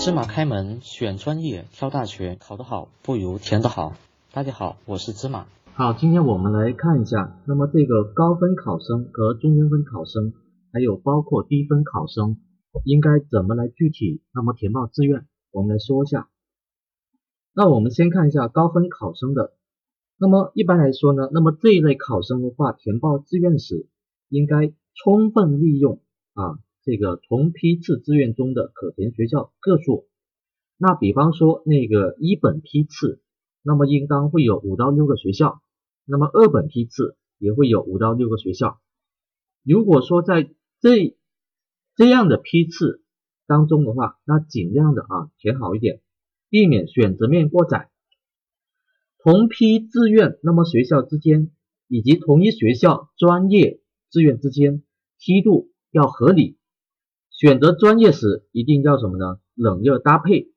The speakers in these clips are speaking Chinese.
芝麻开门，选专业，挑大学，考得好不如填得好。大家好，我是芝麻。好，今天我们来看一下，那么这个高分考生和中间分考生，还有包括低分考生，应该怎么来具体那么填报志愿？我们来说一下。那我们先看一下高分考生的。那么一般来说呢，那么这一类考生的话，填报志愿时，应该充分利用啊。这个同批次志愿中的可填学校个数，那比方说那个一本批次，那么应当会有五到六个学校，那么二本批次也会有五到六个学校。如果说在这这样的批次当中的话，那尽量的啊填好一点，避免选择面过窄。同批志愿，那么学校之间以及同一学校专业志愿之间梯度要合理。选择专业时一定要什么呢？冷热搭配。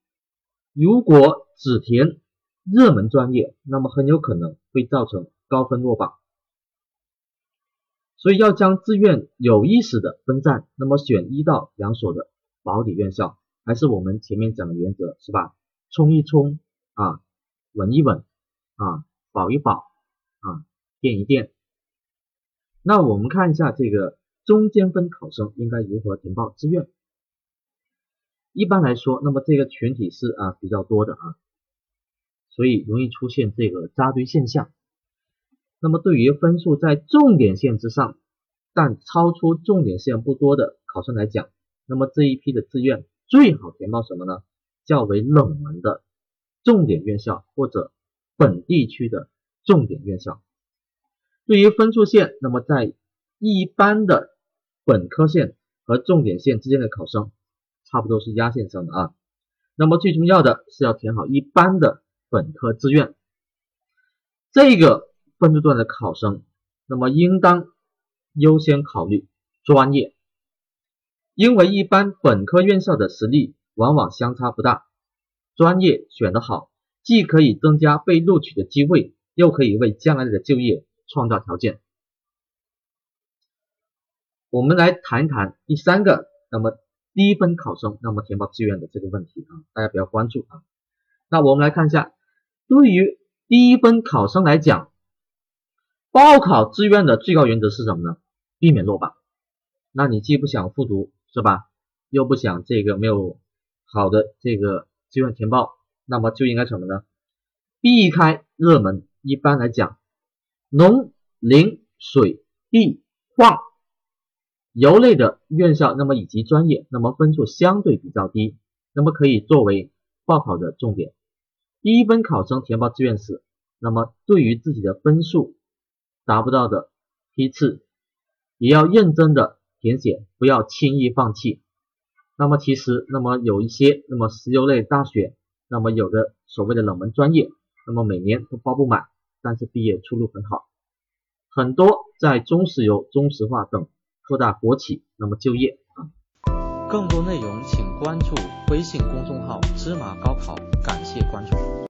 如果只填热门专业，那么很有可能会造成高分落榜。所以要将志愿有意识的分散，那么选一到两所的保底院校，还是我们前面讲的原则，是吧？冲一冲啊，稳一稳啊，保一保啊，垫一垫。那我们看一下这个。中间分考生应该如何填报志愿？一般来说，那么这个群体是啊比较多的啊，所以容易出现这个扎堆现象。那么对于分数在重点线之上，但超出重点线不多的考生来讲，那么这一批的志愿最好填报什么呢？较为冷门的重点院校或者本地区的重点院校。对于分数线，那么在一般的本科线和重点线之间的考生，差不多是压线上的啊。那么最重要的是要填好一般的本科志愿。这个分数段的考生，那么应当优先考虑专业，因为一般本科院校的实力往往相差不大，专业选得好，既可以增加被录取的机会，又可以为将来的就业创造条件。我们来谈一谈第三个，那么低分考生那么填报志愿的这个问题啊，大家比较关注啊。那我们来看一下，对于低分考生来讲，报考志愿的最高原则是什么呢？避免落榜。那你既不想复读是吧？又不想这个没有好的这个志愿填报，那么就应该什么呢？避开热门。一般来讲，农林水地矿。油类的院校，那么以及专业，那么分数相对比较低，那么可以作为报考的重点。第一分考生填报志愿时，那么对于自己的分数达不到的批次，也要认真的填写，不要轻易放弃。那么其实，那么有一些那么石油类大学，那么有的所谓的冷门专业，那么每年都报不满，但是毕业出路很好，很多在中石油、中石化等。扩大国企，那么就业啊。更多内容请关注微信公众号“芝麻高考”，感谢关注。